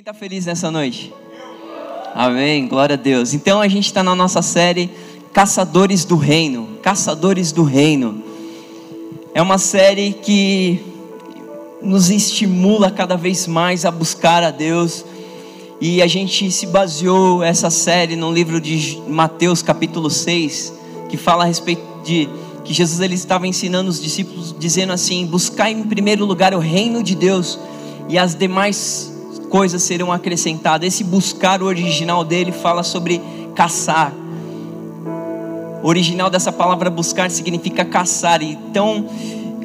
Quem está feliz nessa noite? Amém, glória a Deus. Então a gente está na nossa série Caçadores do Reino. Caçadores do Reino. É uma série que nos estimula cada vez mais a buscar a Deus. E a gente se baseou essa série no livro de Mateus, capítulo 6, que fala a respeito de que Jesus ele estava ensinando os discípulos dizendo assim: "Buscai em primeiro lugar o reino de Deus e as demais coisas serão acrescentadas". Esse buscar o original dele fala sobre caçar. O original dessa palavra buscar significa caçar. Então,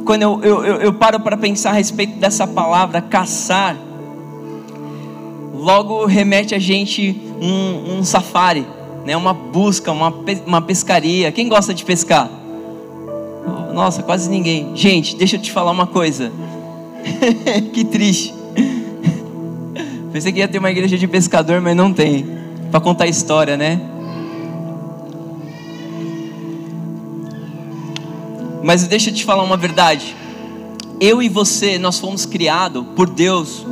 quando eu, eu, eu paro para pensar a respeito dessa palavra caçar, logo remete a gente um, um safari, né? uma busca, uma, uma pescaria. Quem gosta de pescar? Nossa, quase ninguém. Gente, deixa eu te falar uma coisa. que triste. Pensei que ia ter uma igreja de pescador, mas não tem. Para contar história, né? Mas deixa eu te falar uma verdade. Eu e você, nós fomos criados por Deus.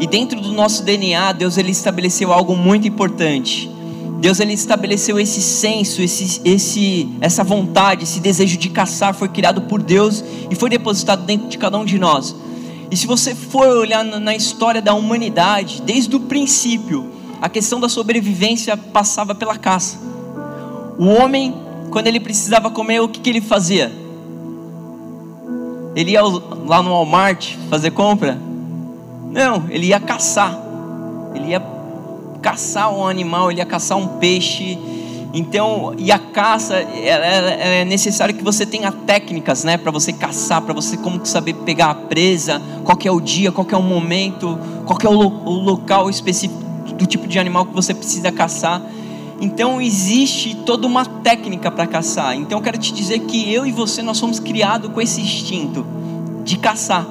E dentro do nosso DNA, Deus ele estabeleceu algo muito importante. Deus ele estabeleceu esse senso, esse, esse, essa vontade, esse desejo de caçar foi criado por Deus e foi depositado dentro de cada um de nós. E se você for olhar na história da humanidade, desde o princípio, a questão da sobrevivência passava pela caça. O homem, quando ele precisava comer, o que, que ele fazia? Ele ia lá no Walmart fazer compra? Não, ele ia caçar. Ele ia caçar um animal, ele ia caçar um peixe. Então, e a caça, é, necessário que você tenha técnicas, né, para você caçar, para você como saber pegar a presa, qual é o dia, qual é o momento, qual é o, lo, o local específico do tipo de animal que você precisa caçar. Então existe toda uma técnica para caçar. Então eu quero te dizer que eu e você nós somos criados com esse instinto de caçar.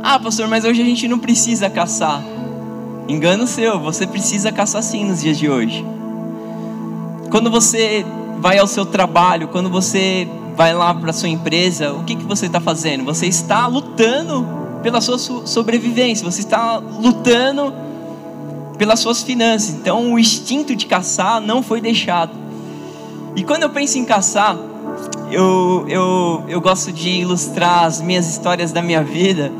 Ah, pastor, mas hoje a gente não precisa caçar. Engano seu, você precisa caçar sim nos dias de hoje. Quando você vai ao seu trabalho, quando você vai lá para sua empresa, o que, que você está fazendo? Você está lutando pela sua sobrevivência, você está lutando pelas suas finanças. Então o instinto de caçar não foi deixado. E quando eu penso em caçar, eu, eu, eu gosto de ilustrar as minhas histórias da minha vida.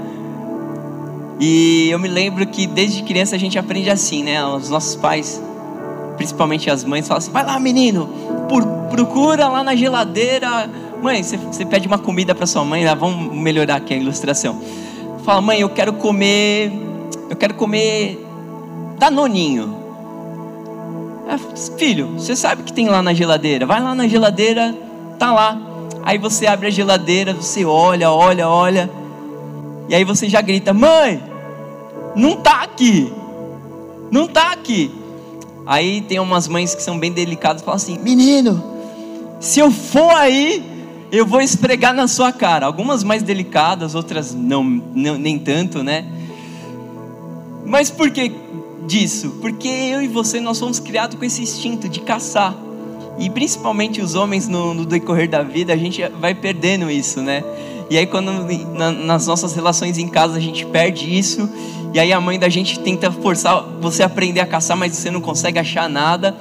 E eu me lembro que desde criança a gente aprende assim, né? Os nossos pais, principalmente as mães, falam assim: vai lá, menino, procura lá na geladeira. Mãe, você, você pede uma comida para sua mãe, vamos melhorar aqui a ilustração. Fala, mãe, eu quero comer, eu quero comer Danoninho. Filho, você sabe que tem lá na geladeira? Vai lá na geladeira, tá lá. Aí você abre a geladeira, você olha, olha, olha. E aí você já grita: Mãe, não tá aqui. Não tá aqui. Aí tem umas mães que são bem delicadas, falam assim: Menino, se eu for aí, eu vou esfregar na sua cara. Algumas mais delicadas, outras não, não nem tanto, né? Mas por que disso? Porque eu e você nós somos criados com esse instinto de caçar. E principalmente os homens no, no decorrer da vida, a gente vai perdendo isso, né? E aí quando na, nas nossas relações em casa a gente perde isso, e aí a mãe da gente tenta forçar você a aprender a caçar, mas você não consegue achar nada.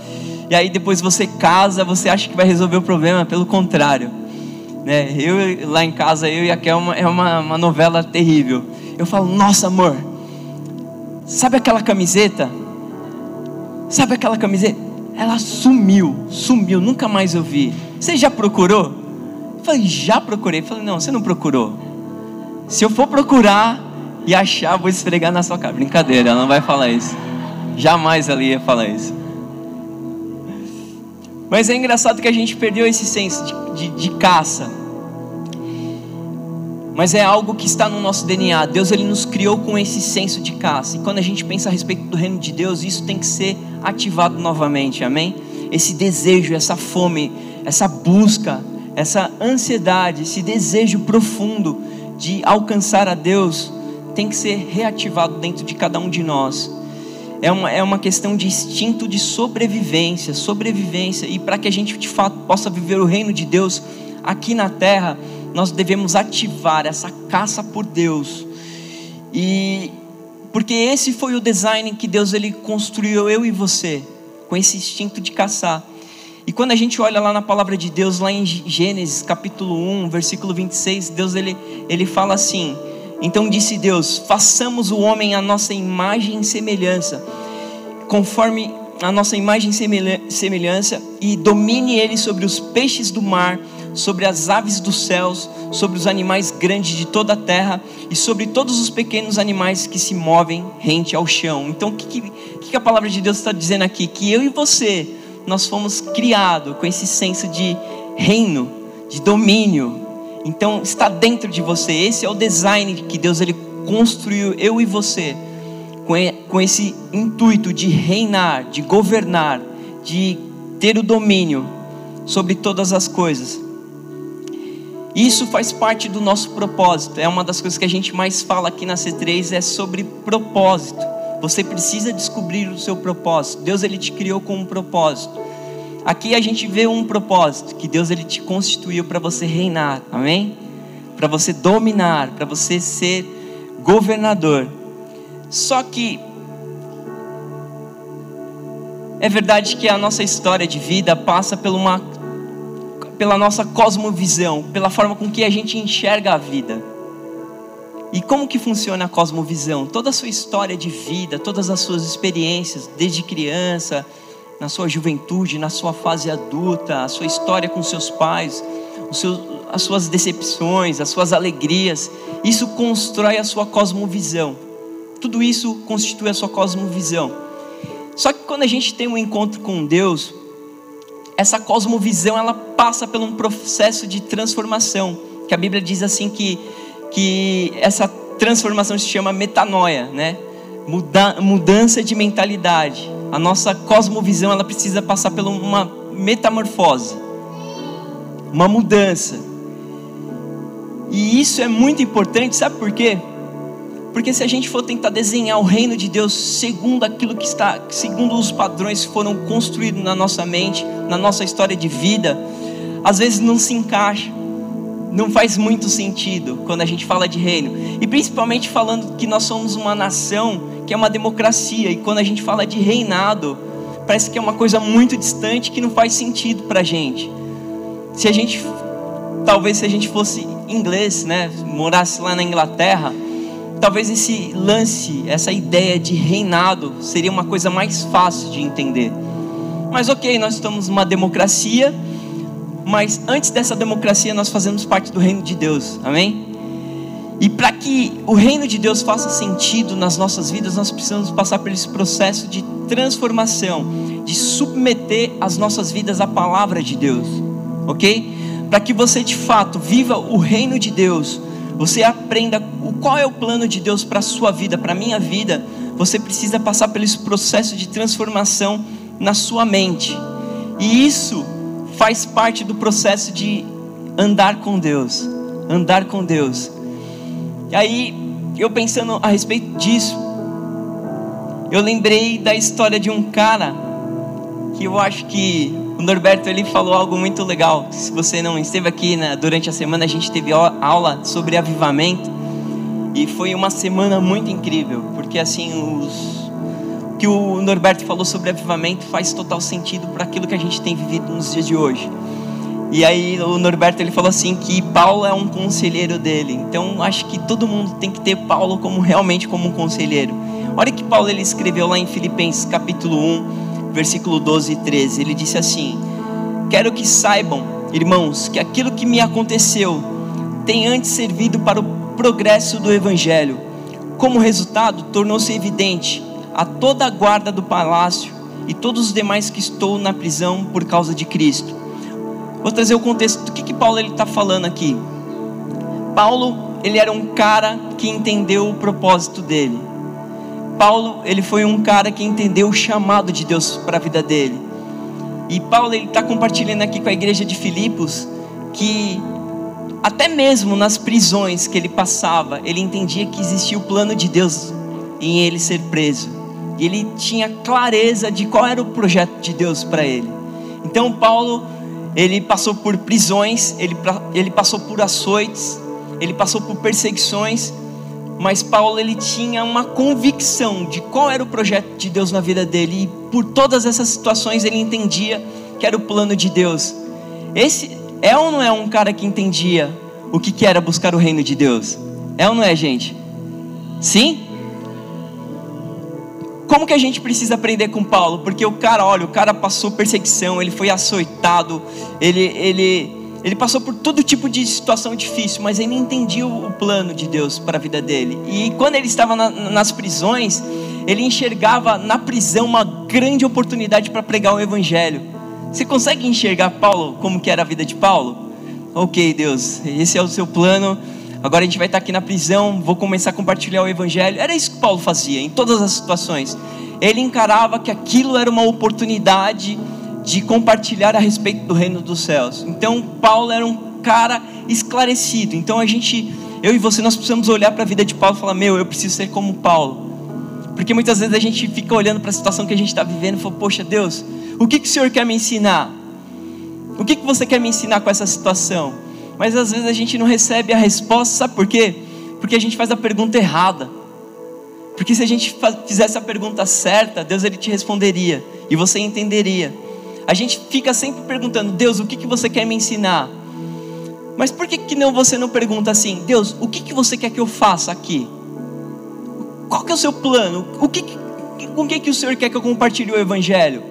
E aí depois você casa, você acha que vai resolver o problema, pelo contrário. Né? Eu lá em casa, eu e a Kel, é uma, é uma, novela terrível. Eu falo, nossa amor, Sabe aquela camiseta? Sabe aquela camiseta? Ela sumiu, sumiu, nunca mais eu vi. Você já procurou? Eu falei, já procurei. Eu falei, não, você não procurou. Se eu for procurar e achar, vou esfregar na sua cara. Brincadeira, ela não vai falar isso. Jamais ela ia falar isso. Mas é engraçado que a gente perdeu esse senso de, de, de caça mas é algo que está no nosso DNA. Deus ele nos criou com esse senso de caça. E quando a gente pensa a respeito do reino de Deus, isso tem que ser ativado novamente. Amém? Esse desejo, essa fome, essa busca, essa ansiedade, esse desejo profundo de alcançar a Deus tem que ser reativado dentro de cada um de nós. É uma, é uma questão de instinto de sobrevivência, sobrevivência. E para que a gente de fato possa viver o reino de Deus aqui na terra, nós devemos ativar essa caça por Deus. E Porque esse foi o design que Deus ele construiu eu e você, com esse instinto de caçar. E quando a gente olha lá na palavra de Deus, lá em Gênesis capítulo 1, versículo 26, Deus ele, ele fala assim: Então disse Deus: façamos o homem a nossa imagem e semelhança, conforme a nossa imagem e semelhança, e domine ele sobre os peixes do mar, sobre as aves dos céus, sobre os animais grandes de toda a terra e sobre todos os pequenos animais que se movem rente ao chão. Então, o que, que, que a palavra de Deus está dizendo aqui? Que eu e você nós fomos criados com esse senso de reino, de domínio. Então está dentro de você. Esse é o design que Deus ele construiu eu e você com esse intuito de reinar, de governar, de ter o domínio sobre todas as coisas. Isso faz parte do nosso propósito. É uma das coisas que a gente mais fala aqui na C3 é sobre propósito. Você precisa descobrir o seu propósito. Deus ele te criou com um propósito. Aqui a gente vê um propósito que Deus ele te constituiu para você reinar. Amém? Para você dominar, para você ser governador. Só que é verdade que a nossa história de vida passa uma, pela nossa cosmovisão, pela forma com que a gente enxerga a vida. E como que funciona a cosmovisão? Toda a sua história de vida, todas as suas experiências, desde criança, na sua juventude, na sua fase adulta, a sua história com seus pais, seus, as suas decepções, as suas alegrias, isso constrói a sua cosmovisão. Tudo isso constitui a sua cosmovisão. Só que quando a gente tem um encontro com Deus, essa cosmovisão ela passa por um processo de transformação, que a Bíblia diz assim que que essa transformação se chama metanoia, né? Muda, mudança de mentalidade. A nossa cosmovisão ela precisa passar por uma metamorfose, uma mudança. E isso é muito importante, sabe por quê? Porque se a gente for tentar desenhar o reino de Deus segundo aquilo que está, segundo os padrões que foram construídos na nossa mente, na nossa história de vida, às vezes não se encaixa não faz muito sentido quando a gente fala de reino. E principalmente falando que nós somos uma nação que é uma democracia. E quando a gente fala de reinado, parece que é uma coisa muito distante que não faz sentido para a gente. Se a gente, talvez se a gente fosse inglês, né, morasse lá na Inglaterra, talvez esse lance, essa ideia de reinado seria uma coisa mais fácil de entender. Mas ok, nós estamos numa democracia mas antes dessa democracia nós fazemos parte do reino de Deus, amém? E para que o reino de Deus faça sentido nas nossas vidas, nós precisamos passar por esse processo de transformação, de submeter as nossas vidas à palavra de Deus, ok? Para que você de fato viva o reino de Deus, você aprenda qual é o plano de Deus para a sua vida, para a minha vida, você precisa passar por esse processo de transformação na sua mente. E isso faz parte do processo de andar com Deus, andar com Deus. E aí, eu pensando a respeito disso, eu lembrei da história de um cara que eu acho que o Norberto ele falou algo muito legal. Se você não esteve aqui né, durante a semana, a gente teve aula sobre avivamento e foi uma semana muito incrível, porque assim os que o Norberto falou sobre avivamento faz total sentido para aquilo que a gente tem vivido nos dias de hoje. E aí o Norberto ele falou assim que Paulo é um conselheiro dele. Então acho que todo mundo tem que ter Paulo como realmente como um conselheiro. Olha que Paulo ele escreveu lá em Filipenses capítulo 1, versículo 12 e 13. Ele disse assim: Quero que saibam, irmãos, que aquilo que me aconteceu tem antes servido para o progresso do evangelho. Como resultado, tornou-se evidente a toda a guarda do palácio e todos os demais que estou na prisão por causa de Cristo. Vou trazer o contexto do que, que Paulo está falando aqui. Paulo, ele era um cara que entendeu o propósito dele. Paulo, ele foi um cara que entendeu o chamado de Deus para a vida dele. E Paulo, ele está compartilhando aqui com a igreja de Filipos que até mesmo nas prisões que ele passava, ele entendia que existia o plano de Deus em ele ser preso. E ele tinha clareza de qual era o projeto de Deus para ele. Então Paulo, ele passou por prisões, ele, ele passou por açoites, ele passou por perseguições, Mas Paulo ele tinha uma convicção de qual era o projeto de Deus na vida dele e por todas essas situações ele entendia que era o plano de Deus. Esse é ou não é um cara que entendia o que, que era buscar o reino de Deus? É ou não é, gente? Sim? Como que a gente precisa aprender com Paulo? Porque o cara, olha, o cara passou perseguição, ele foi açoitado, ele, ele, ele passou por todo tipo de situação difícil, mas ele entendia o plano de Deus para a vida dele. E quando ele estava na, nas prisões, ele enxergava na prisão uma grande oportunidade para pregar o evangelho. Você consegue enxergar Paulo como que era a vida de Paulo? Ok, Deus, esse é o seu plano agora a gente vai estar aqui na prisão, vou começar a compartilhar o evangelho. Era isso que Paulo fazia em todas as situações. Ele encarava que aquilo era uma oportunidade de compartilhar a respeito do reino dos céus. Então Paulo era um cara esclarecido. Então a gente, eu e você, nós precisamos olhar para a vida de Paulo e falar: meu, eu preciso ser como Paulo. Porque muitas vezes a gente fica olhando para a situação que a gente está vivendo e fala: poxa, Deus, o que, que o Senhor quer me ensinar? O que, que você quer me ensinar com essa situação? Mas às vezes a gente não recebe a resposta, sabe por quê? Porque a gente faz a pergunta errada. Porque se a gente fizesse a pergunta certa, Deus ele te responderia e você entenderia. A gente fica sempre perguntando, Deus, o que, que você quer me ensinar? Mas por que, que não você não pergunta assim, Deus, o que, que você quer que eu faça aqui? Qual que é o seu plano? O que, com que, que o Senhor quer que eu compartilhe o Evangelho?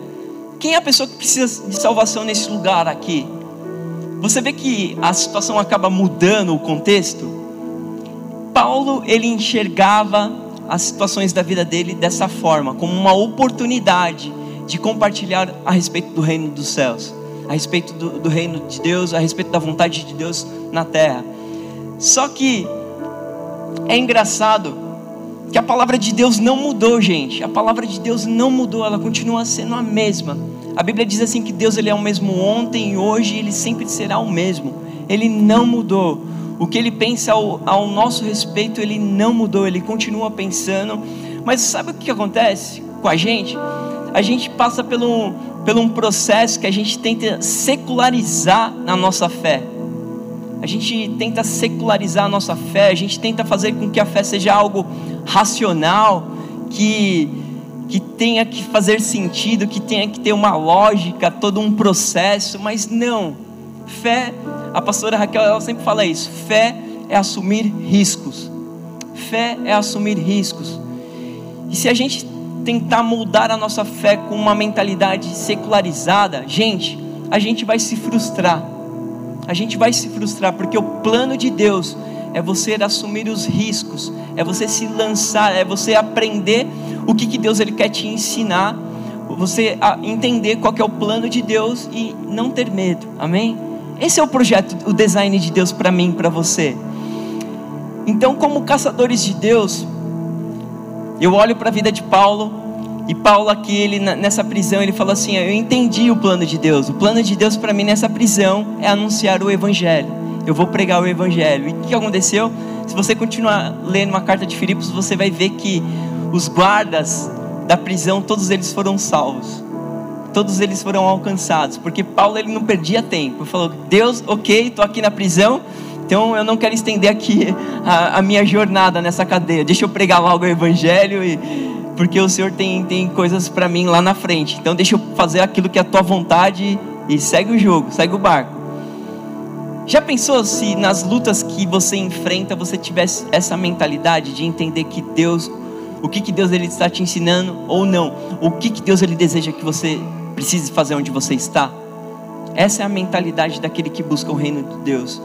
Quem é a pessoa que precisa de salvação nesse lugar aqui? Você vê que a situação acaba mudando o contexto? Paulo, ele enxergava as situações da vida dele dessa forma, como uma oportunidade de compartilhar a respeito do reino dos céus, a respeito do, do reino de Deus, a respeito da vontade de Deus na terra. Só que é engraçado que a palavra de Deus não mudou, gente. A palavra de Deus não mudou, ela continua sendo a mesma. A Bíblia diz assim que Deus ele é o mesmo ontem e hoje, ele sempre será o mesmo. Ele não mudou. O que ele pensa ao, ao nosso respeito, ele não mudou, ele continua pensando. Mas sabe o que acontece com a gente? A gente passa pelo, pelo um processo que a gente tenta secularizar na nossa fé. A gente tenta secularizar a nossa fé, a gente tenta fazer com que a fé seja algo racional, que que tenha que fazer sentido, que tenha que ter uma lógica, todo um processo, mas não. Fé, a pastora Raquel ela sempre fala isso: fé é assumir riscos. Fé é assumir riscos. E se a gente tentar moldar a nossa fé com uma mentalidade secularizada, gente, a gente vai se frustrar. A gente vai se frustrar porque o plano de Deus é você assumir os riscos, é você se lançar, é você aprender o que, que Deus ele quer te ensinar, você entender qual é o plano de Deus e não ter medo, amém? Esse é o projeto, o design de Deus para mim, para você. Então, como caçadores de Deus, eu olho para a vida de Paulo e Paulo aqui, ele nessa prisão, ele fala assim: eu entendi o plano de Deus. O plano de Deus para mim nessa prisão é anunciar o evangelho eu vou pregar o evangelho. E o que aconteceu? Se você continuar lendo uma carta de Filipos, você vai ver que os guardas da prisão, todos eles foram salvos. Todos eles foram alcançados, porque Paulo ele não perdia tempo. Ele falou: "Deus, OK, estou aqui na prisão, então eu não quero estender aqui a, a, minha jornada nessa cadeia. Deixa eu pregar logo o evangelho e porque o Senhor tem, tem coisas para mim lá na frente. Então deixa eu fazer aquilo que é a tua vontade e segue o jogo, segue o barco. Já pensou se nas lutas que você enfrenta você tivesse essa mentalidade de entender que Deus, o que, que Deus ele está te ensinando ou não, o que, que Deus ele deseja que você precise fazer onde você está? Essa é a mentalidade daquele que busca o reino de Deus.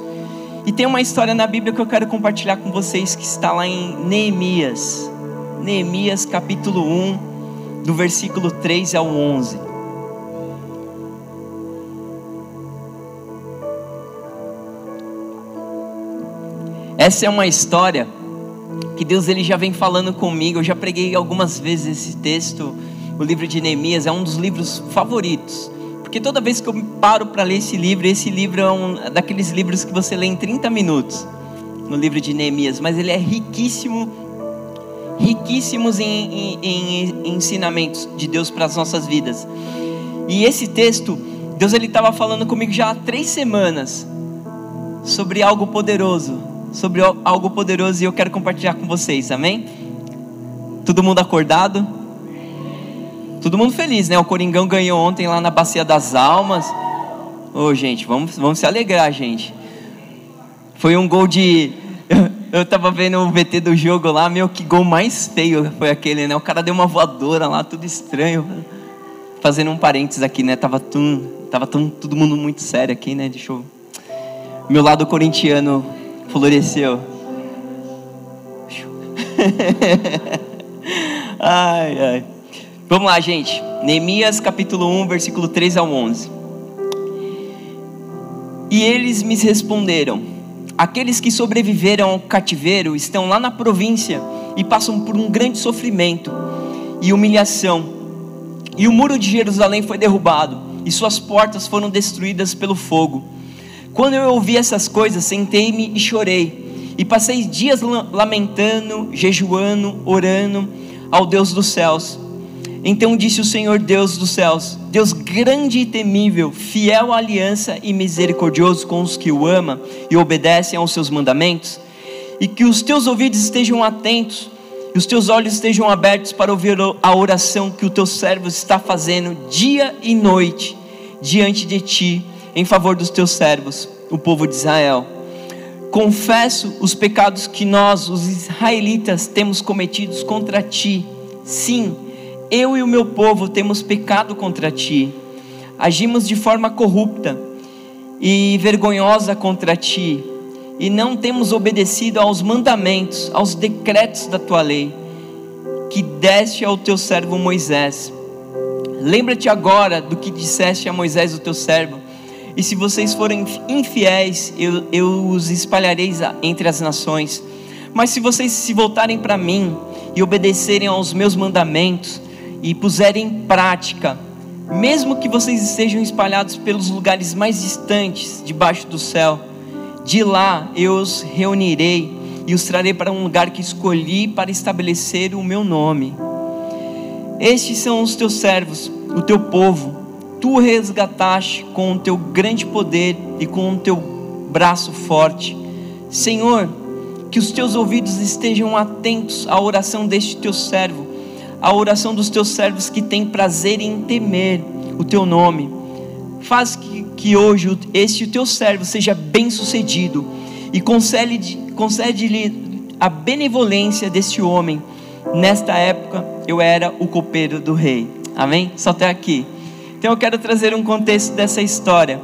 E tem uma história na Bíblia que eu quero compartilhar com vocês que está lá em Neemias. Neemias capítulo 1, do versículo 3 ao 11. Essa é uma história que Deus ele já vem falando comigo. Eu já preguei algumas vezes esse texto. O livro de Neemias é um dos livros favoritos. Porque toda vez que eu paro para ler esse livro, esse livro é um daqueles livros que você lê em 30 minutos. No livro de Neemias, mas ele é riquíssimo, riquíssimos em, em, em ensinamentos de Deus para as nossas vidas. E esse texto, Deus ele estava falando comigo já há três semanas sobre algo poderoso sobre algo poderoso e eu quero compartilhar com vocês, amém? Todo mundo acordado? Todo mundo feliz, né? O Coringão ganhou ontem lá na Bacia das Almas. Ô, oh, gente, vamos, vamos se alegrar, gente. Foi um gol de. Eu tava vendo o VT do jogo lá, meu, que gol mais feio foi aquele, né? O cara deu uma voadora lá, tudo estranho. Fazendo um parênteses aqui, né? Tava, tum, tava tum, todo mundo muito sério aqui, né? Deixa eu. Meu lado corintiano floresceu. ai, ai. Vamos lá, gente. Neemias capítulo 1, versículo 3 ao 11. E eles me responderam: Aqueles que sobreviveram ao cativeiro estão lá na província e passam por um grande sofrimento e humilhação. E o muro de Jerusalém foi derrubado e suas portas foram destruídas pelo fogo. Quando eu ouvi essas coisas, sentei-me e chorei. E passei dias lamentando, jejuando, orando ao Deus dos céus. Então disse o Senhor Deus dos céus: Deus grande e temível, fiel à aliança e misericordioso com os que o amam e obedecem aos seus mandamentos, e que os teus ouvidos estejam atentos e os teus olhos estejam abertos para ouvir a oração que o teu servo está fazendo dia e noite diante de ti em favor dos teus servos, o povo de Israel. Confesso os pecados que nós, os israelitas, temos cometidos contra ti. Sim, eu e o meu povo temos pecado contra ti, agimos de forma corrupta e vergonhosa contra ti, e não temos obedecido aos mandamentos, aos decretos da tua lei, que deste ao teu servo Moisés. Lembra-te agora do que disseste a Moisés, o teu servo, e se vocês forem infiéis, eu, eu os espalharei entre as nações. Mas se vocês se voltarem para mim e obedecerem aos meus mandamentos, e puserem em prática, mesmo que vocês estejam espalhados pelos lugares mais distantes debaixo do céu, de lá eu os reunirei e os trarei para um lugar que escolhi para estabelecer o meu nome. Estes são os teus servos, o teu povo. Tu resgataste com o teu grande poder e com o teu braço forte. Senhor, que os teus ouvidos estejam atentos à oração deste teu servo a oração dos teus servos que têm prazer em temer o teu nome. Faz que, que hoje este teu servo seja bem sucedido e concede-lhe concede a benevolência deste homem. Nesta época eu era o copeiro do rei. Amém? Só até aqui. Então eu quero trazer um contexto dessa história.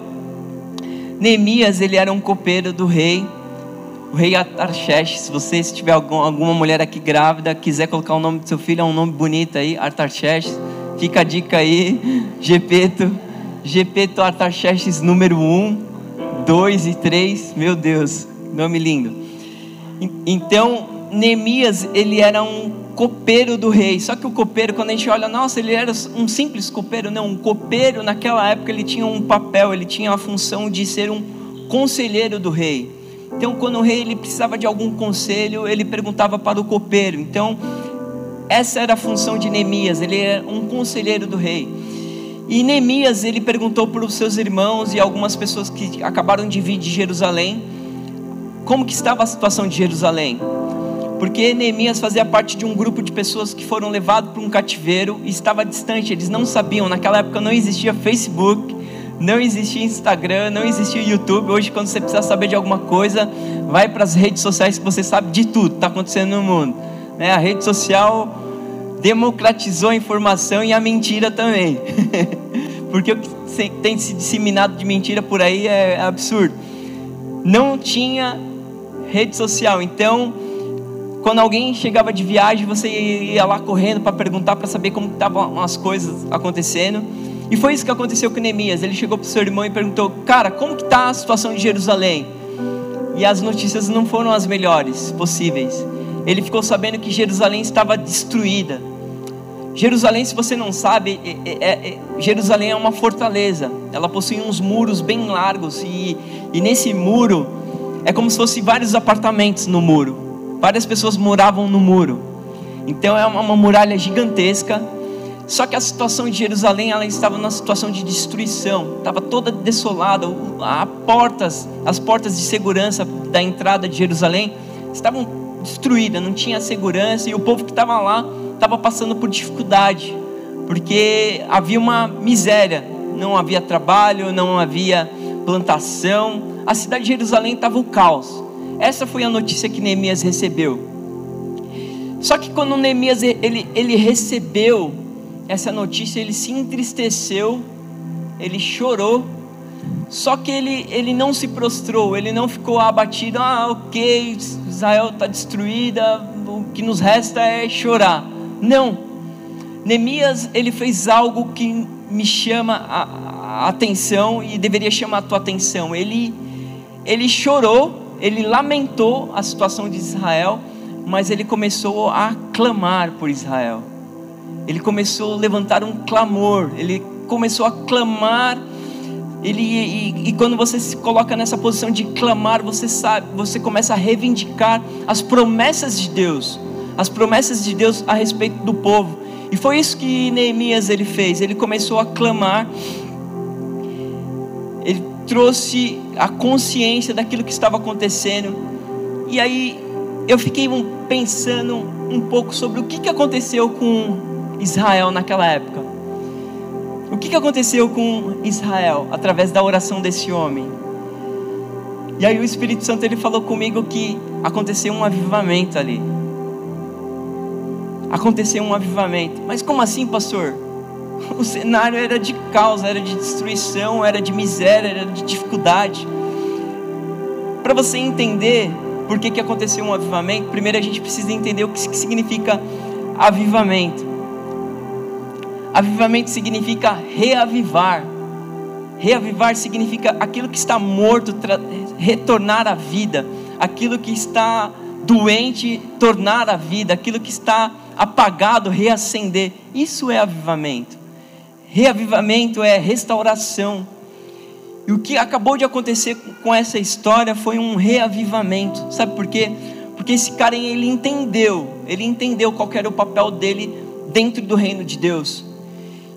Neemias, ele era um copeiro do rei o rei Artaxerxes, se você se tiver algum, alguma mulher aqui grávida, quiser colocar o nome do seu filho, é um nome bonito aí, Artaxerxes. Fica a dica aí, Gepeto, Gepeto Artaxerxes número 1, 2 e 3, meu Deus, nome lindo. Então, Neemias, ele era um copeiro do rei. Só que o copeiro, quando a gente olha, nossa, ele era um simples copeiro. Não, um copeiro naquela época ele tinha um papel, ele tinha a função de ser um conselheiro do rei. Então, quando o rei ele precisava de algum conselho, ele perguntava para o copeiro. Então, essa era a função de Neemias, ele era um conselheiro do rei. E Neemias, ele perguntou para os seus irmãos e algumas pessoas que acabaram de vir de Jerusalém, como que estava a situação de Jerusalém. Porque Neemias fazia parte de um grupo de pessoas que foram levados para um cativeiro e estava distante, eles não sabiam, naquela época não existia Facebook, não existia Instagram, não existia YouTube. Hoje, quando você precisa saber de alguma coisa, vai para as redes sociais que você sabe de tudo que está acontecendo no mundo. Né? A rede social democratizou a informação e a mentira também. Porque o que tem se disseminado de mentira por aí é absurdo. Não tinha rede social, então quando alguém chegava de viagem, você ia lá correndo para perguntar para saber como estavam as coisas acontecendo. E foi isso que aconteceu com Neemias. Ele chegou para o seu irmão e perguntou: Cara, como que está a situação de Jerusalém? E as notícias não foram as melhores possíveis. Ele ficou sabendo que Jerusalém estava destruída. Jerusalém, se você não sabe, é, é, é, Jerusalém é uma fortaleza. Ela possui uns muros bem largos e, e nesse muro é como se fossem vários apartamentos no muro. Várias pessoas moravam no muro. Então é uma, uma muralha gigantesca Só que a situação de Jerusalém, ela estava numa situação de destruição, estava toda desolada, as portas, as portas de segurança da entrada de Jerusalém estavam destruídas, não tinha segurança e o povo que estava lá estava passando por dificuldade, porque havia uma miséria, não havia trabalho, não havia plantação, a cidade de Jerusalém estava o caos. Essa foi a notícia que Neemias recebeu. Só que quando Neemias ele, ele recebeu essa notícia, ele se entristeceu, ele chorou, só que ele, ele não se prostrou, ele não ficou abatido, ah, ok, Israel está destruída, o que nos resta é chorar. Não, Neemias ele fez algo que me chama a, a atenção e deveria chamar a tua atenção. Ele, ele chorou, ele lamentou a situação de Israel, mas ele começou a clamar por Israel. Ele começou a levantar um clamor, ele começou a clamar. Ele, e, e, quando você se coloca nessa posição de clamar, você sabe, você começa a reivindicar as promessas de Deus, as promessas de Deus a respeito do povo. E foi isso que Neemias ele fez. Ele começou a clamar. Ele trouxe a consciência daquilo que estava acontecendo. E aí eu fiquei pensando um pouco sobre o que, que aconteceu com Israel naquela época. O que, que aconteceu com Israel através da oração desse homem? E aí o Espírito Santo ele falou comigo que aconteceu um avivamento ali. Aconteceu um avivamento. Mas como assim, pastor? O cenário era de caos, era de destruição, era de miséria, era de dificuldade. Para você entender por que, que aconteceu um avivamento, primeiro a gente precisa entender o que significa avivamento. Avivamento significa reavivar. Reavivar significa aquilo que está morto, retornar à vida. Aquilo que está doente, tornar à vida. Aquilo que está apagado, reacender. Isso é avivamento. Reavivamento é restauração. E o que acabou de acontecer com essa história foi um reavivamento. Sabe por quê? Porque esse cara ele entendeu, ele entendeu qual era o papel dele dentro do reino de Deus.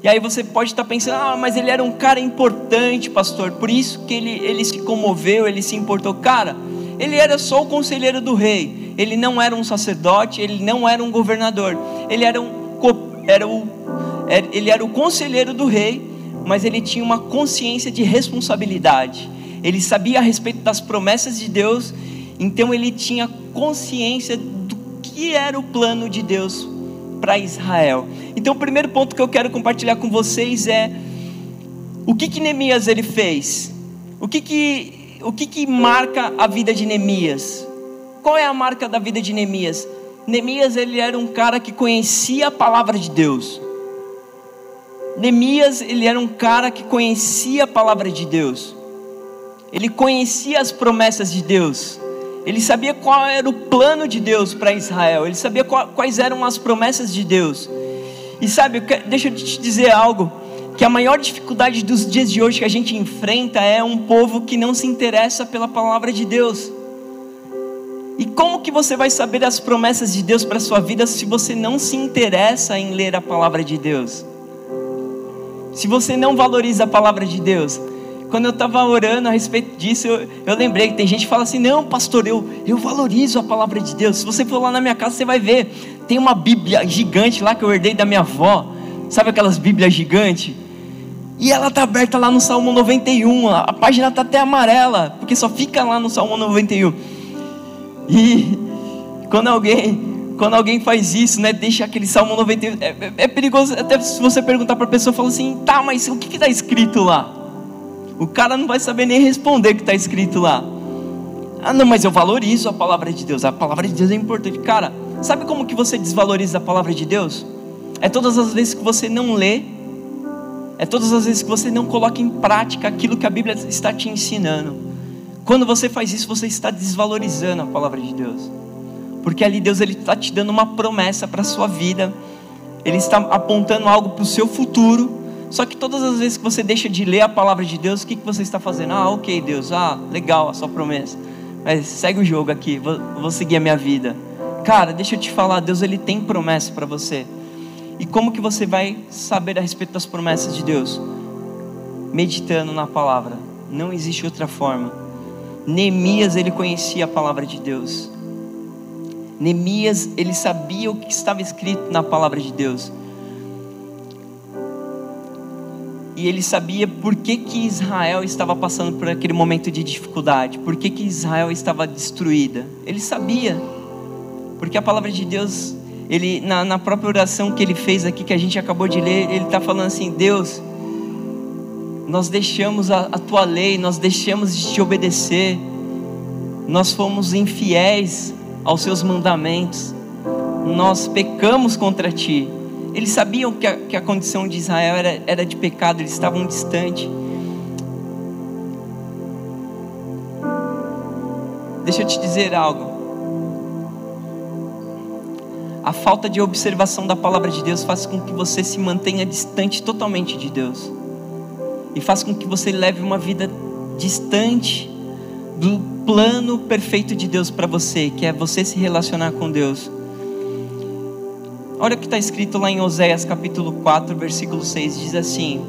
E aí você pode estar pensando, ah, mas ele era um cara importante, pastor, por isso que ele, ele se comoveu, ele se importou. Cara, ele era só o conselheiro do rei, ele não era um sacerdote, ele não era um governador, ele era um, era o, ele era o conselheiro do rei, mas ele tinha uma consciência de responsabilidade, ele sabia a respeito das promessas de Deus, então ele tinha consciência do que era o plano de Deus para Israel. Então, o primeiro ponto que eu quero compartilhar com vocês é o que que Neemias ele fez? O que que o que que marca a vida de Neemias? Qual é a marca da vida de Neemias? Neemias ele era um cara que conhecia a palavra de Deus. Neemias ele era um cara que conhecia a palavra de Deus. Ele conhecia as promessas de Deus. Ele sabia qual era o plano de Deus para Israel. Ele sabia quais eram as promessas de Deus. E sabe, deixa eu te dizer algo. Que a maior dificuldade dos dias de hoje que a gente enfrenta é um povo que não se interessa pela palavra de Deus. E como que você vai saber as promessas de Deus para a sua vida se você não se interessa em ler a palavra de Deus? Se você não valoriza a palavra de Deus? Quando eu estava orando a respeito disso, eu, eu, lembrei que tem gente que fala assim: não, pastor, eu, eu valorizo a palavra de Deus. Se você for lá na minha casa, você vai ver. Tem uma Bíblia gigante lá que eu herdei da minha avó. Sabe aquelas Bíblias gigantes? E ela está aberta lá no Salmo 91. A página está até amarela, porque só fica lá no Salmo 91. E quando alguém quando alguém faz isso, né, deixa aquele Salmo 91, é, é, é perigoso até se você perguntar para a pessoa, fala assim, tá, mas o que está escrito lá? O cara não vai saber nem responder o que está escrito lá. Ah, não, mas eu valorizo a palavra de Deus. A palavra de Deus é importante. Cara, sabe como que você desvaloriza a palavra de Deus? É todas as vezes que você não lê, é todas as vezes que você não coloca em prática aquilo que a Bíblia está te ensinando. Quando você faz isso, você está desvalorizando a palavra de Deus. Porque ali Deus ele está te dando uma promessa para a sua vida. Ele está apontando algo para o seu futuro. Só que todas as vezes que você deixa de ler a palavra de Deus, o que, que você está fazendo? Ah, ok, Deus, ah, legal a sua promessa. Mas segue o jogo aqui, vou, vou seguir a minha vida. Cara, deixa eu te falar, Deus ele tem promessa para você. E como que você vai saber a respeito das promessas de Deus? Meditando na palavra. Não existe outra forma. Neemias, ele conhecia a palavra de Deus. Neemias, ele sabia o que estava escrito na palavra de Deus. E ele sabia por que, que Israel estava passando por aquele momento de dificuldade, por que, que Israel estava destruída. Ele sabia, porque a palavra de Deus, ele na, na própria oração que ele fez aqui, que a gente acabou de ler, ele está falando assim: Deus, nós deixamos a, a tua lei, nós deixamos de te obedecer, nós fomos infiéis aos seus mandamentos, nós pecamos contra ti. Eles sabiam que a, que a condição de Israel era, era de pecado, eles estavam distantes. Deixa eu te dizer algo. A falta de observação da palavra de Deus faz com que você se mantenha distante totalmente de Deus. E faz com que você leve uma vida distante do plano perfeito de Deus para você, que é você se relacionar com Deus. Olha o que está escrito lá em Oséias capítulo 4, versículo 6, diz assim: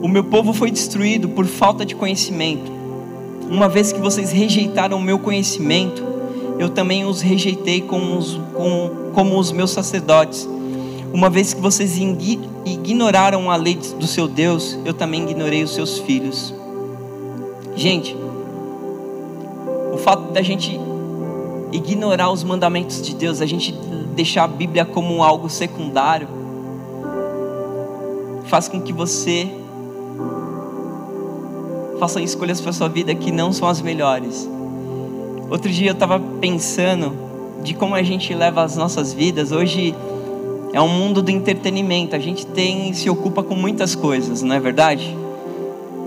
O meu povo foi destruído por falta de conhecimento. Uma vez que vocês rejeitaram o meu conhecimento, eu também os rejeitei como os, como, como os meus sacerdotes. Uma vez que vocês ignoraram a lei do seu Deus, eu também ignorei os seus filhos. Gente, o fato da gente ignorar os mandamentos de Deus, a gente deixar a Bíblia como algo secundário, faz com que você faça escolhas para sua vida que não são as melhores. Outro dia eu estava pensando de como a gente leva as nossas vidas. Hoje é um mundo do entretenimento. A gente tem se ocupa com muitas coisas, não é verdade?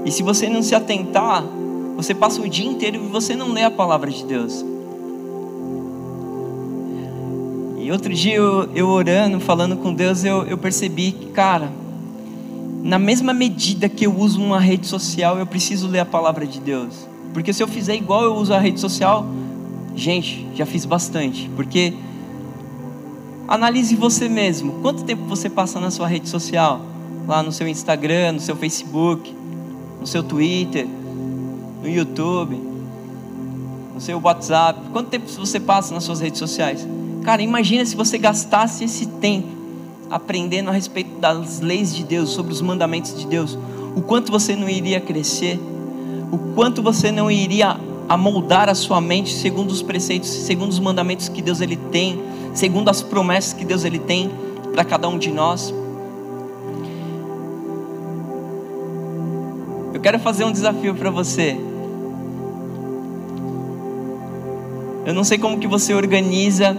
E se você não se atentar, você passa o dia inteiro e você não lê a palavra de Deus. E outro dia eu, eu orando, falando com Deus, eu, eu percebi que, cara, na mesma medida que eu uso uma rede social, eu preciso ler a palavra de Deus. Porque se eu fizer igual eu uso a rede social, gente, já fiz bastante. Porque analise você mesmo. Quanto tempo você passa na sua rede social? Lá no seu Instagram, no seu Facebook, no seu Twitter, no YouTube, no seu WhatsApp. Quanto tempo você passa nas suas redes sociais? Cara, imagina se você gastasse esse tempo aprendendo a respeito das leis de Deus, sobre os mandamentos de Deus, o quanto você não iria crescer, o quanto você não iria amoldar a sua mente segundo os preceitos, segundo os mandamentos que Deus ele tem, segundo as promessas que Deus ele tem para cada um de nós. Eu quero fazer um desafio para você. Eu não sei como que você organiza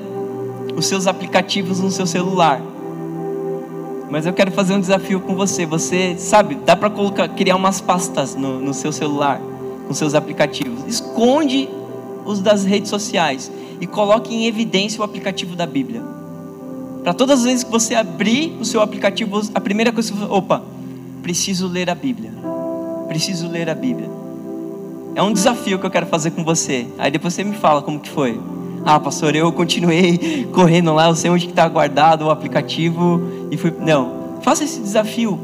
os seus aplicativos no seu celular. Mas eu quero fazer um desafio com você. Você sabe, dá para criar umas pastas no, no seu celular, com seus aplicativos. Esconde os das redes sociais e coloque em evidência o aplicativo da Bíblia. Para todas as vezes que você abrir o seu aplicativo, a primeira coisa que você, opa, preciso ler a Bíblia. Preciso ler a Bíblia. É um desafio que eu quero fazer com você. Aí depois você me fala como que foi. Ah, pastor, eu continuei correndo lá, eu sei onde está guardado o aplicativo e fui. Não, faça esse desafio.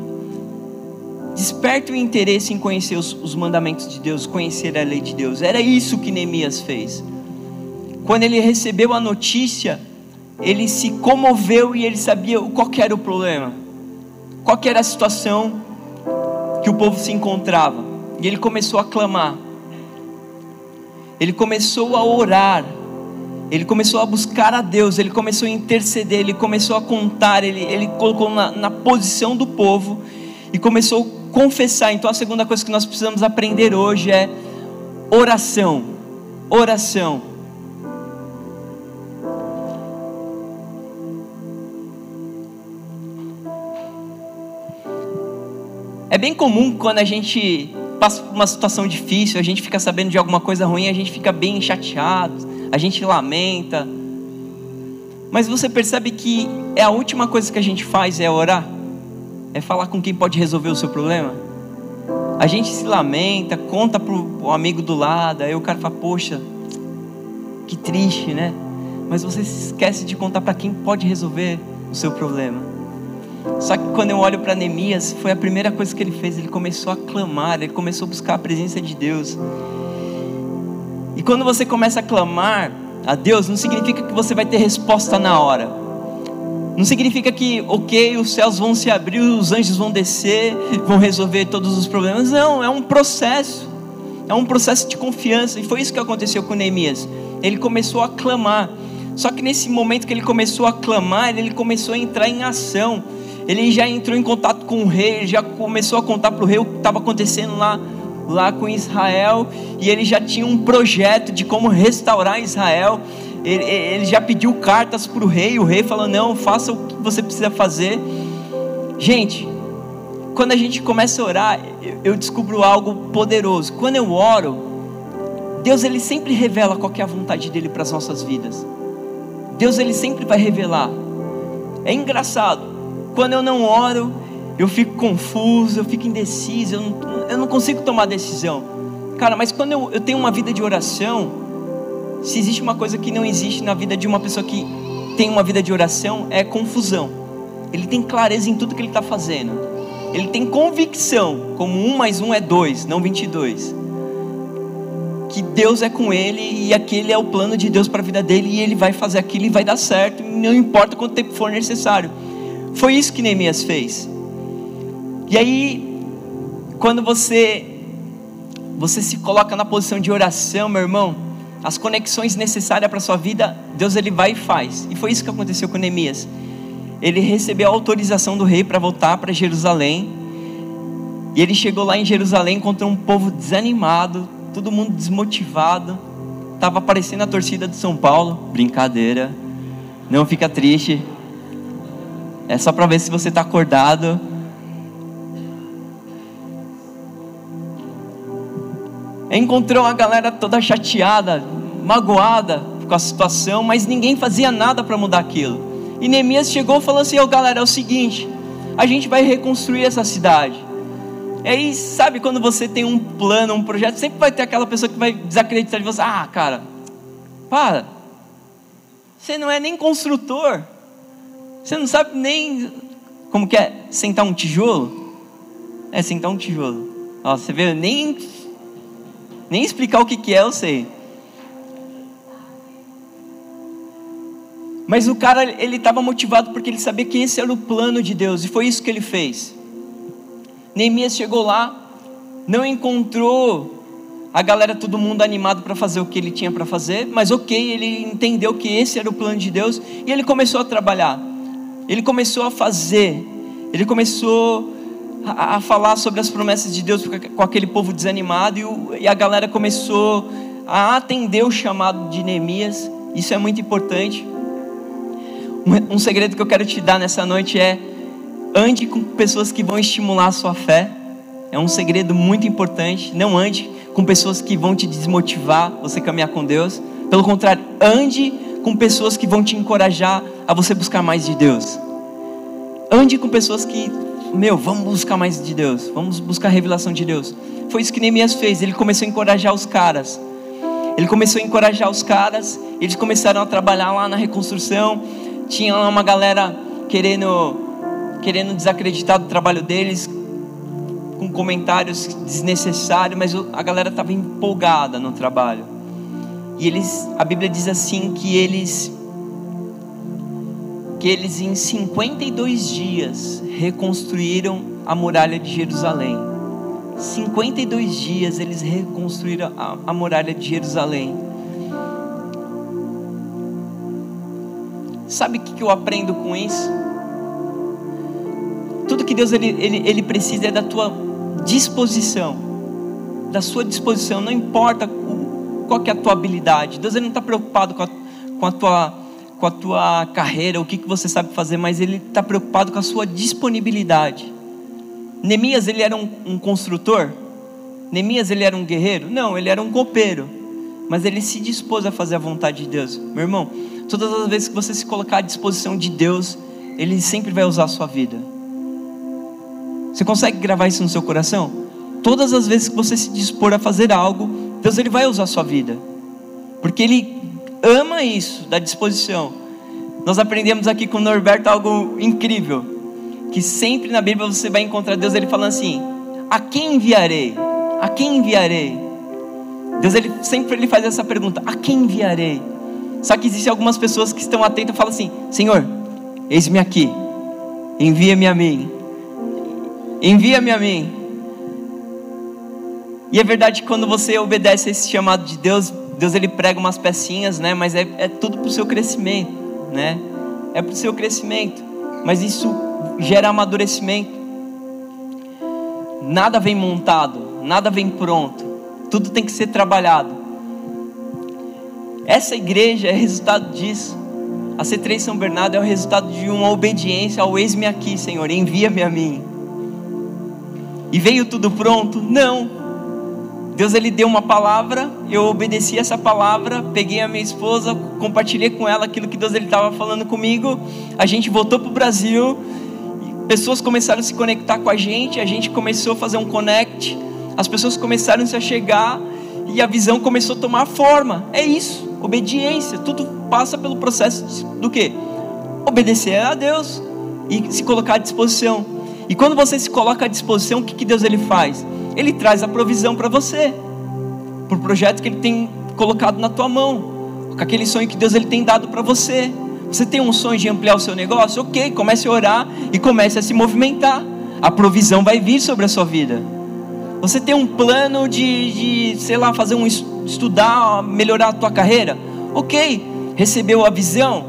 Desperte o interesse em conhecer os, os mandamentos de Deus, conhecer a lei de Deus. Era isso que Neemias fez. Quando ele recebeu a notícia, ele se comoveu e ele sabia qual era o problema, qual era a situação que o povo se encontrava. E ele começou a clamar. Ele começou a orar ele começou a buscar a Deus, ele começou a interceder, ele começou a contar, ele, ele colocou na, na posição do povo e começou a confessar. Então a segunda coisa que nós precisamos aprender hoje é oração. Oração. É bem comum quando a gente passa por uma situação difícil, a gente fica sabendo de alguma coisa ruim, a gente fica bem chateado a gente lamenta. Mas você percebe que é a última coisa que a gente faz é orar? É falar com quem pode resolver o seu problema? A gente se lamenta, conta para o amigo do lado, aí o cara fala, poxa, que triste, né? Mas você se esquece de contar para quem pode resolver o seu problema. Só que quando eu olho para Neemias, foi a primeira coisa que ele fez. Ele começou a clamar, ele começou a buscar a presença de Deus. E quando você começa a clamar a Deus, não significa que você vai ter resposta na hora. Não significa que, ok, os céus vão se abrir, os anjos vão descer, vão resolver todos os problemas. Não, é um processo. É um processo de confiança. E foi isso que aconteceu com Neemias. Ele começou a clamar. Só que nesse momento que ele começou a clamar, ele começou a entrar em ação. Ele já entrou em contato com o rei, já começou a contar para o rei o que estava acontecendo lá, lá com Israel. E ele já tinha um projeto de como restaurar Israel. Ele, ele já pediu cartas para o rei. O rei falou: Não, faça o que você precisa fazer. Gente, quando a gente começa a orar, eu descubro algo poderoso. Quando eu oro, Deus ele sempre revela qual é a vontade dele para as nossas vidas. Deus ele sempre vai revelar. É engraçado. Quando eu não oro, eu fico confuso, eu fico indeciso, eu não, eu não consigo tomar decisão. Cara, mas quando eu, eu tenho uma vida de oração, se existe uma coisa que não existe na vida de uma pessoa que tem uma vida de oração, é confusão. Ele tem clareza em tudo que ele está fazendo. Ele tem convicção, como um mais um é dois, não 22 que Deus é com ele e aquele é o plano de Deus para a vida dele e ele vai fazer aquilo e vai dar certo, não importa quanto tempo for necessário. Foi isso que Neemias fez. E aí, quando você você se coloca na posição de oração, meu irmão, as conexões necessárias para sua vida, Deus ele vai e faz. E foi isso que aconteceu com Neemias. Ele recebeu a autorização do rei para voltar para Jerusalém. E ele chegou lá em Jerusalém, encontrou um povo desanimado, todo mundo desmotivado. Tava aparecendo a torcida de São Paulo. Brincadeira. Não fica triste. É só para ver se você está acordado. Encontrou a galera toda chateada, magoada com a situação, mas ninguém fazia nada para mudar aquilo. E Neemias chegou e falou assim: oh, galera, é o seguinte, a gente vai reconstruir essa cidade. E aí, sabe quando você tem um plano, um projeto, sempre vai ter aquela pessoa que vai desacreditar de você. Ah, cara, para. Você não é nem construtor. Você não sabe nem como que é sentar um tijolo. É sentar um tijolo. Ó, você vê, nem nem explicar o que que é, eu sei. Mas o cara, ele estava motivado porque ele sabia que esse era o plano de Deus e foi isso que ele fez. Neemias chegou lá, não encontrou a galera, todo mundo animado para fazer o que ele tinha para fazer, mas ok, ele entendeu que esse era o plano de Deus e ele começou a trabalhar, ele começou a fazer, ele começou a, a falar sobre as promessas de Deus com aquele povo desanimado e, o, e a galera começou a atender o chamado de Neemias, isso é muito importante. Um, um segredo que eu quero te dar nessa noite é Ande com pessoas que vão estimular a sua fé. É um segredo muito importante. Não ande com pessoas que vão te desmotivar você caminhar com Deus. Pelo contrário, ande com pessoas que vão te encorajar a você buscar mais de Deus. Ande com pessoas que, meu, vamos buscar mais de Deus, vamos buscar a revelação de Deus. Foi isso que Neemias fez. Ele começou a encorajar os caras. Ele começou a encorajar os caras. Eles começaram a trabalhar lá na reconstrução. Tinha lá uma galera querendo querendo desacreditar do trabalho deles, com comentários desnecessários, mas a galera estava empolgada no trabalho. E eles, a Bíblia diz assim que eles que eles em 52 dias reconstruíram a muralha de Jerusalém. 52 dias eles reconstruíram a, a muralha de Jerusalém. Sabe o que eu aprendo com isso? Tudo que Deus ele, ele, ele precisa é da tua disposição, da sua disposição. Não importa qual que é a tua habilidade. Deus ele não está preocupado com a, com a tua com a tua carreira, o que, que você sabe fazer, mas ele está preocupado com a sua disponibilidade. Neemias ele era um, um construtor. Neemias ele era um guerreiro? Não, ele era um copeiro. Mas ele se dispôs a fazer a vontade de Deus. Meu irmão, todas as vezes que você se colocar à disposição de Deus, Ele sempre vai usar a sua vida. Você consegue gravar isso no seu coração? Todas as vezes que você se dispor a fazer algo, Deus ele vai usar a sua vida. Porque ele ama isso, da disposição. Nós aprendemos aqui com o Norberto algo incrível. que sempre na Bíblia você vai encontrar Deus ele falando assim: A quem enviarei? A quem enviarei? Deus ele sempre ele faz essa pergunta: A quem enviarei? Só que existem algumas pessoas que estão atentas e falam assim: Senhor, eis-me aqui, envia-me a mim, envia-me a mim. E é verdade que quando você obedece a esse chamado de Deus, Deus ele prega umas pecinhas, né? Mas é, é tudo para o seu crescimento, né? É para o seu crescimento. Mas isso gera amadurecimento. Nada vem montado, nada vem pronto. Tudo tem que ser trabalhado. Essa igreja é resultado disso. A C3 São Bernardo é o resultado de uma obediência ao eis-me aqui, Senhor, envia-me a mim. E veio tudo pronto? Não. Deus ele deu uma palavra, eu obedeci essa palavra, peguei a minha esposa, compartilhei com ela aquilo que Deus ele estava falando comigo. A gente voltou para o Brasil, pessoas começaram a se conectar com a gente, a gente começou a fazer um connect, as pessoas começaram a se chegar e a visão começou a tomar forma. É isso, obediência. Tudo passa pelo processo do que? Obedecer a Deus e se colocar à disposição. E quando você se coloca à disposição, o que, que Deus ele faz? Ele traz a provisão para você, para o projeto que Ele tem colocado na tua mão, com aquele sonho que Deus ele tem dado para você. Você tem um sonho de ampliar o seu negócio? Ok, comece a orar e comece a se movimentar. A provisão vai vir sobre a sua vida. Você tem um plano de, de sei lá, fazer um estudar, melhorar a tua carreira? Ok, recebeu a visão?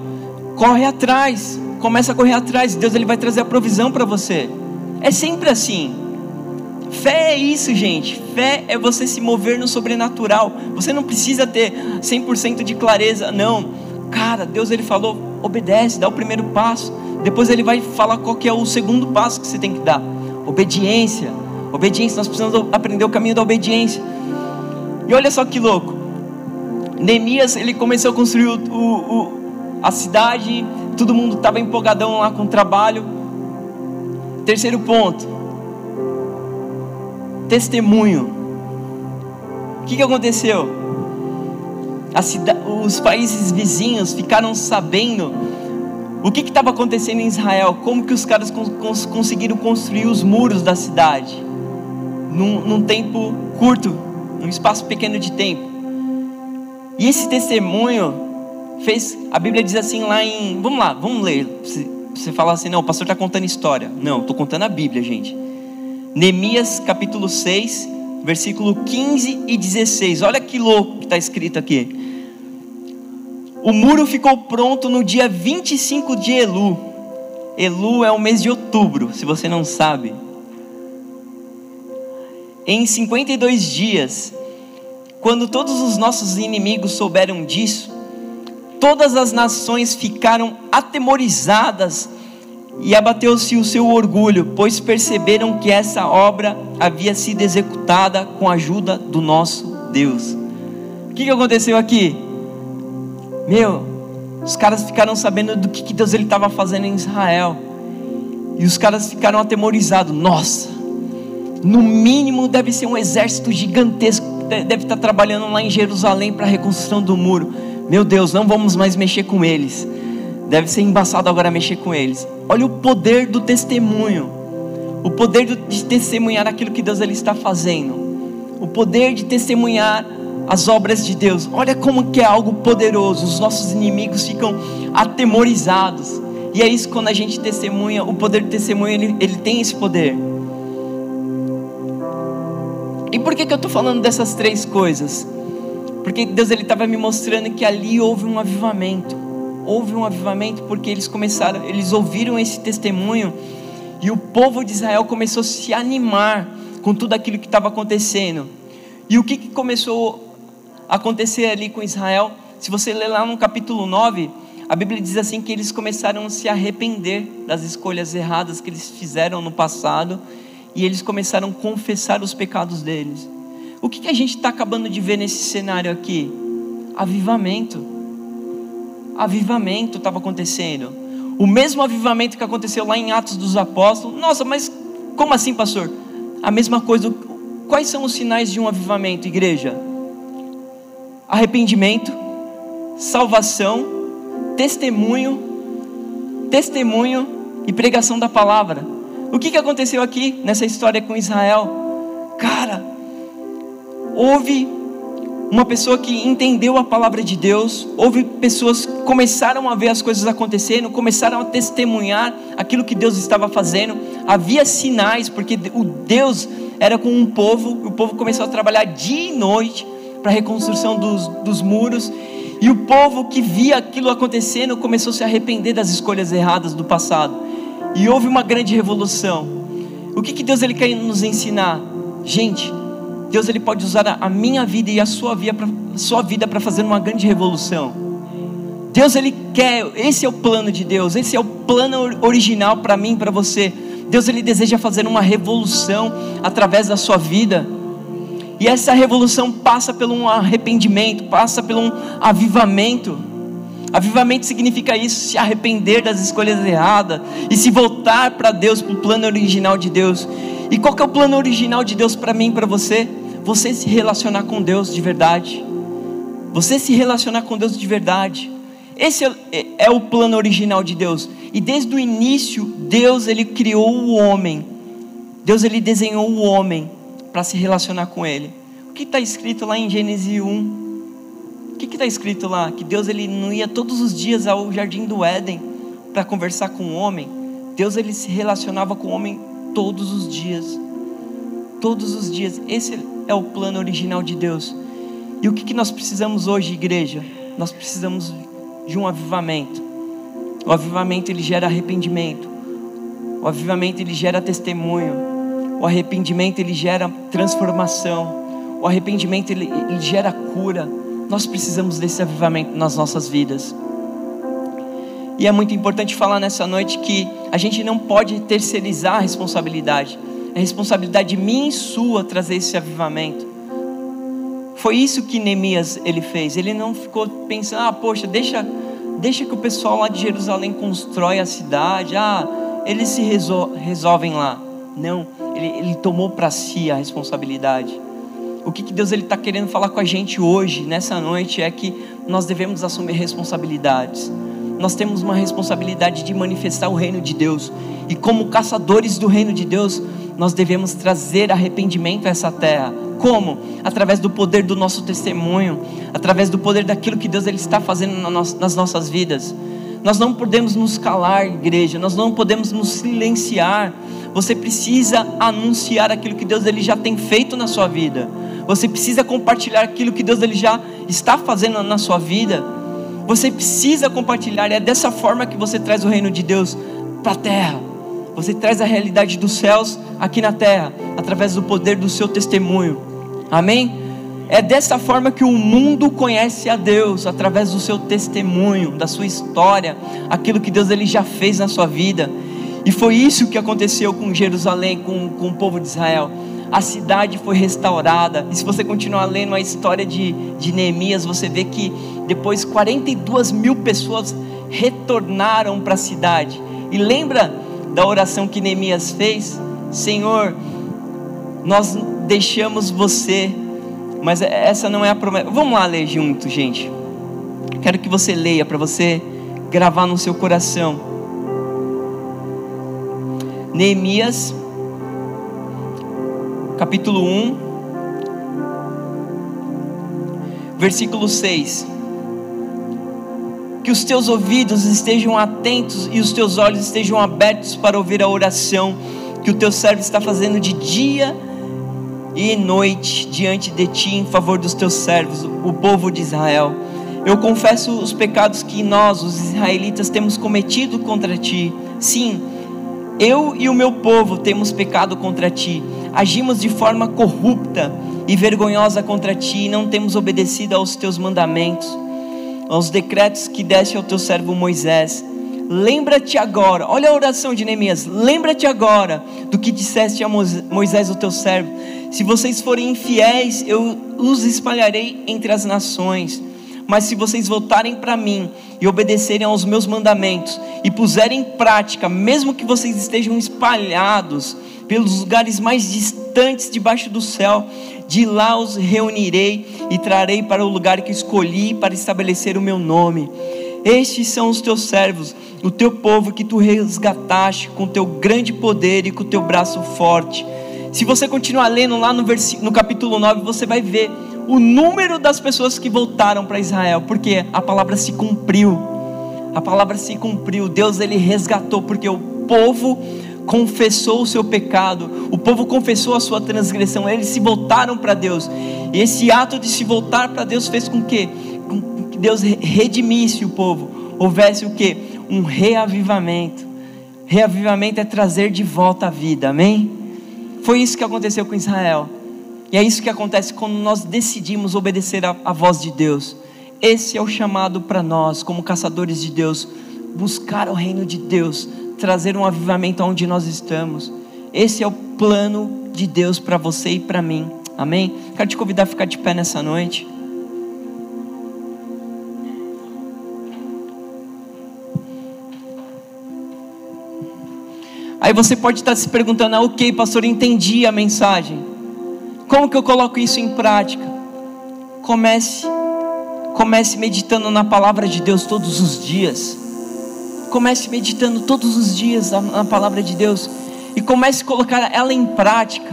Corre atrás, começa a correr atrás. Deus ele vai trazer a provisão para você. É sempre assim. Fé é isso, gente. Fé é você se mover no sobrenatural. Você não precisa ter 100% de clareza, não. Cara, Deus ele falou, obedece, dá o primeiro passo. Depois ele vai falar qual que é o segundo passo que você tem que dar. Obediência. Obediência, nós precisamos aprender o caminho da obediência. E olha só que louco. Neemias, ele começou a construir o, o, a cidade, todo mundo estava empolgadão lá com o trabalho. Terceiro ponto, testemunho. O que, que aconteceu? os países vizinhos ficaram sabendo o que estava acontecendo em Israel, como que os caras cons conseguiram construir os muros da cidade num, num tempo curto, num espaço pequeno de tempo. E esse testemunho fez, a Bíblia diz assim lá em, vamos lá, vamos ler. Você, você fala assim, não, o pastor está contando história. Não, estou contando a Bíblia, gente. Neemias capítulo 6, versículo 15 e 16. Olha que louco que está escrito aqui. O muro ficou pronto no dia 25 de Elu. Elu é o mês de outubro, se você não sabe. Em 52 dias, quando todos os nossos inimigos souberam disso, todas as nações ficaram atemorizadas e abateu-se o seu orgulho, pois perceberam que essa obra havia sido executada com a ajuda do nosso Deus. O que, que aconteceu aqui? Meu, os caras ficaram sabendo do que, que Deus estava fazendo em Israel. E os caras ficaram atemorizados. Nossa, no mínimo deve ser um exército gigantesco. Deve estar trabalhando lá em Jerusalém para a reconstrução do muro. Meu Deus, não vamos mais mexer com eles. Deve ser embaçado agora mexer com eles. Olha o poder do testemunho. O poder de testemunhar aquilo que Deus ele está fazendo. O poder de testemunhar as obras de Deus. Olha como que é algo poderoso. Os nossos inimigos ficam atemorizados. E é isso quando a gente testemunha, o poder de testemunho, ele, ele tem esse poder. E por que, que eu estou falando dessas três coisas? Porque Deus estava me mostrando que ali houve um avivamento houve um avivamento porque eles começaram, eles ouviram esse testemunho e o povo de Israel começou a se animar com tudo aquilo que estava acontecendo. E o que, que começou a acontecer ali com Israel? Se você ler lá no capítulo 9, a Bíblia diz assim que eles começaram a se arrepender das escolhas erradas que eles fizeram no passado e eles começaram a confessar os pecados deles. O que, que a gente está acabando de ver nesse cenário aqui? Avivamento avivamento estava acontecendo. O mesmo avivamento que aconteceu lá em Atos dos Apóstolos. Nossa, mas como assim, pastor? A mesma coisa. Quais são os sinais de um avivamento, igreja? Arrependimento, salvação, testemunho, testemunho e pregação da palavra. O que, que aconteceu aqui nessa história com Israel? Cara, houve uma pessoa que entendeu a palavra de Deus, houve pessoas que começaram a ver as coisas acontecendo, começaram a testemunhar aquilo que Deus estava fazendo, havia sinais, porque o Deus era com um povo, o povo começou a trabalhar dia e noite para a reconstrução dos, dos muros, e o povo que via aquilo acontecendo começou a se arrepender das escolhas erradas do passado, e houve uma grande revolução. O que, que Deus ele quer nos ensinar? Gente, Deus ele pode usar a minha vida e a sua vida para fazer uma grande revolução. Deus ele quer, esse é o plano de Deus, esse é o plano original para mim, para você. Deus ele deseja fazer uma revolução através da sua vida. E essa revolução passa pelo um arrependimento, passa pelo um avivamento. Avivamento significa isso, se arrepender das escolhas erradas e se voltar para Deus, para o plano original de Deus. E qual que é o plano original de Deus para mim, para você? Você se relacionar com Deus de verdade. Você se relacionar com Deus de verdade. Esse é, é, é, o plano original de Deus. E desde o início, Deus ele criou o homem. Deus ele desenhou o homem para se relacionar com ele. O que está escrito lá em Gênesis 1? O que está escrito lá? Que Deus ele não ia todos os dias ao jardim do Éden para conversar com o homem. Deus ele se relacionava com o homem todos os dias. Todos os dias. Esse é o plano original de Deus. E o que, nós precisamos hoje, igreja? Nós precisamos de um avivamento. O avivamento ele gera arrependimento. O avivamento ele gera testemunho. O arrependimento ele gera transformação. O arrependimento ele, ele gera cura. Nós precisamos desse avivamento nas nossas vidas. E é muito importante falar nessa noite que a gente não pode terceirizar a responsabilidade. É responsabilidade minha e sua trazer esse avivamento. Foi isso que Neemias ele fez. Ele não ficou pensando, ah, poxa, deixa, deixa que o pessoal lá de Jerusalém constrói a cidade. Ah, eles se resol resolvem lá. Não, ele, ele tomou para si a responsabilidade. O que, que Deus ele está querendo falar com a gente hoje, nessa noite, é que nós devemos assumir responsabilidades. Nós temos uma responsabilidade de manifestar o reino de Deus. E como caçadores do reino de Deus, nós devemos trazer arrependimento a essa terra. Como? Através do poder do nosso testemunho, através do poder daquilo que Deus ele está fazendo nas nossas vidas. Nós não podemos nos calar, igreja, nós não podemos nos silenciar. Você precisa anunciar aquilo que Deus ele já tem feito na sua vida. Você precisa compartilhar aquilo que Deus ele já está fazendo na sua vida. Você precisa compartilhar, é dessa forma que você traz o reino de Deus para a terra. Você traz a realidade dos céus aqui na terra, através do poder do seu testemunho. Amém? É dessa forma que o mundo conhece a Deus, através do seu testemunho, da sua história, aquilo que Deus ele já fez na sua vida. E foi isso que aconteceu com Jerusalém, com, com o povo de Israel. A cidade foi restaurada. E se você continuar lendo a história de, de Neemias, você vê que depois 42 mil pessoas retornaram para a cidade. E lembra da oração que Neemias fez: Senhor, nós deixamos você, mas essa não é a promessa. Vamos lá ler junto, gente. Quero que você leia para você gravar no seu coração. Neemias, capítulo 1, versículo 6 que os teus ouvidos estejam atentos e os teus olhos estejam abertos para ouvir a oração que o teu servo está fazendo de dia e noite diante de ti em favor dos teus servos, o povo de Israel. Eu confesso os pecados que nós, os israelitas, temos cometido contra ti. Sim, eu e o meu povo temos pecado contra ti. Agimos de forma corrupta e vergonhosa contra ti e não temos obedecido aos teus mandamentos aos decretos que deste ao teu servo Moisés. Lembra-te agora, olha a oração de Neemias. Lembra-te agora do que disseste a Moisés, o teu servo. Se vocês forem infiéis, eu os espalharei entre as nações. Mas se vocês voltarem para mim e obedecerem aos meus mandamentos e puserem em prática, mesmo que vocês estejam espalhados pelos lugares mais distantes debaixo do céu, de lá os reunirei e trarei para o lugar que escolhi para estabelecer o meu nome. Estes são os teus servos, o teu povo que tu resgataste com teu grande poder e com teu braço forte. Se você continuar lendo lá no, no capítulo 9, você vai ver o número das pessoas que voltaram para Israel, porque a palavra se cumpriu. A palavra se cumpriu. Deus ele resgatou porque o povo confessou o seu pecado, o povo confessou a sua transgressão, eles se voltaram para Deus. E esse ato de se voltar para Deus fez com que, com que Deus redimisse o povo. Houvesse o que? Um reavivamento. Reavivamento é trazer de volta a vida, amém? Foi isso que aconteceu com Israel. E é isso que acontece quando nós decidimos obedecer a voz de Deus. Esse é o chamado para nós, como caçadores de Deus, buscar o reino de Deus, trazer um avivamento onde nós estamos. Esse é o plano de Deus para você e para mim. Amém? Quero te convidar a ficar de pé nessa noite. Aí você pode estar se perguntando: ah, ok, pastor, entendi a mensagem. Como que eu coloco isso em prática? Comece, comece meditando na palavra de Deus todos os dias. Comece meditando todos os dias na palavra de Deus e comece a colocar ela em prática.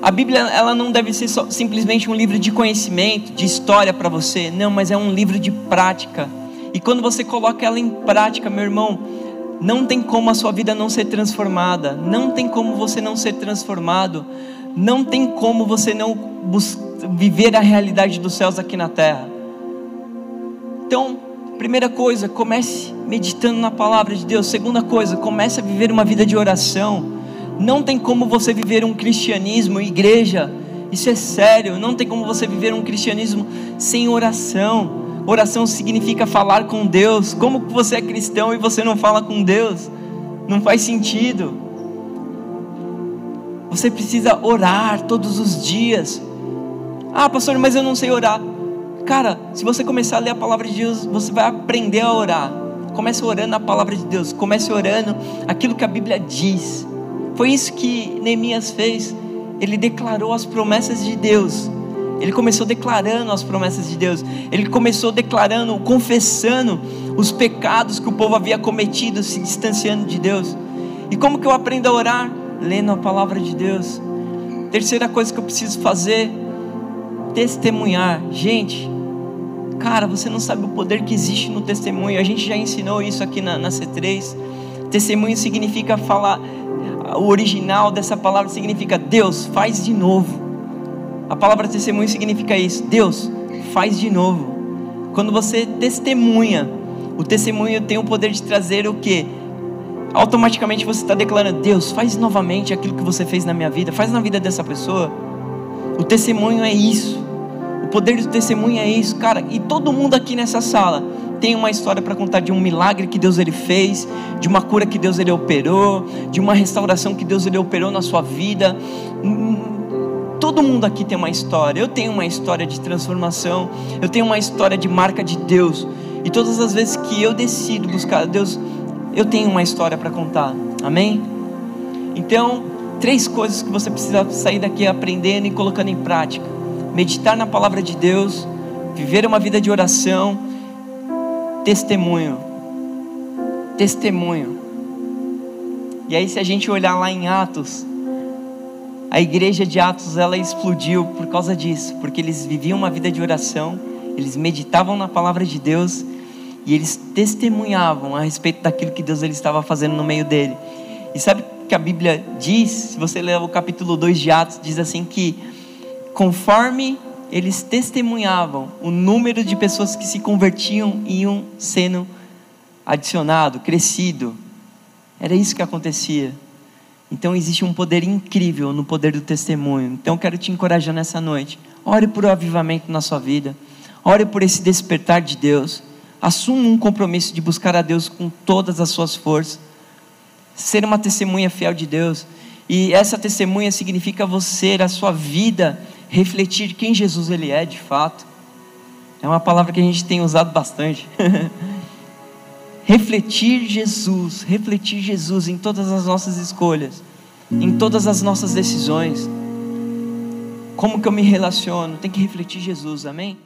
A Bíblia ela não deve ser só, simplesmente um livro de conhecimento, de história para você, não, mas é um livro de prática. E quando você coloca ela em prática, meu irmão, não tem como a sua vida não ser transformada, não tem como você não ser transformado, não tem como você não viver a realidade dos céus aqui na terra. Então, Primeira coisa, comece meditando na palavra de Deus. Segunda coisa, comece a viver uma vida de oração. Não tem como você viver um cristianismo, igreja, isso é sério. Não tem como você viver um cristianismo sem oração. Oração significa falar com Deus. Como você é cristão e você não fala com Deus? Não faz sentido. Você precisa orar todos os dias. Ah, pastor, mas eu não sei orar. Cara, se você começar a ler a palavra de Deus, você vai aprender a orar. Comece orando a palavra de Deus, comece orando aquilo que a Bíblia diz. Foi isso que Neemias fez. Ele declarou as promessas de Deus. Ele começou declarando as promessas de Deus. Ele começou declarando, confessando os pecados que o povo havia cometido, se distanciando de Deus. E como que eu aprendo a orar? Lendo a palavra de Deus. Terceira coisa que eu preciso fazer testemunhar. Gente, cara, você não sabe o poder que existe no testemunho. A gente já ensinou isso aqui na, na C3. Testemunho significa falar, o original dessa palavra significa Deus, faz de novo. A palavra testemunho significa isso, Deus, faz de novo. Quando você testemunha, o testemunho tem o poder de trazer o que? Automaticamente você está declarando: Deus, faz novamente aquilo que você fez na minha vida, faz na vida dessa pessoa. O testemunho é isso. O poder do testemunho é isso, cara. E todo mundo aqui nessa sala tem uma história para contar de um milagre que Deus ele fez, de uma cura que Deus ele operou, de uma restauração que Deus ele operou na sua vida. Todo mundo aqui tem uma história. Eu tenho uma história de transformação. Eu tenho uma história de marca de Deus. E todas as vezes que eu decido buscar Deus, eu tenho uma história para contar. Amém? Então, três coisas que você precisa sair daqui aprendendo e colocando em prática: meditar na palavra de Deus, viver uma vida de oração, testemunho. Testemunho. E aí, se a gente olhar lá em Atos, a igreja de Atos ela explodiu por causa disso, porque eles viviam uma vida de oração, eles meditavam na palavra de Deus e eles testemunhavam a respeito daquilo que Deus ele estava fazendo no meio dele. E sabe que a Bíblia diz, se você ler o capítulo 2 de Atos, diz assim que conforme eles testemunhavam, o número de pessoas que se convertiam iam sendo adicionado, crescido. Era isso que acontecia. Então existe um poder incrível no poder do testemunho. Então eu quero te encorajar nessa noite. Ore por um avivamento na sua vida. Ore por esse despertar de Deus. Assuma um compromisso de buscar a Deus com todas as suas forças ser uma testemunha fiel de Deus. E essa testemunha significa você, a sua vida, refletir quem Jesus ele é de fato. É uma palavra que a gente tem usado bastante. refletir Jesus, refletir Jesus em todas as nossas escolhas, em todas as nossas decisões. Como que eu me relaciono? Tem que refletir Jesus, amém?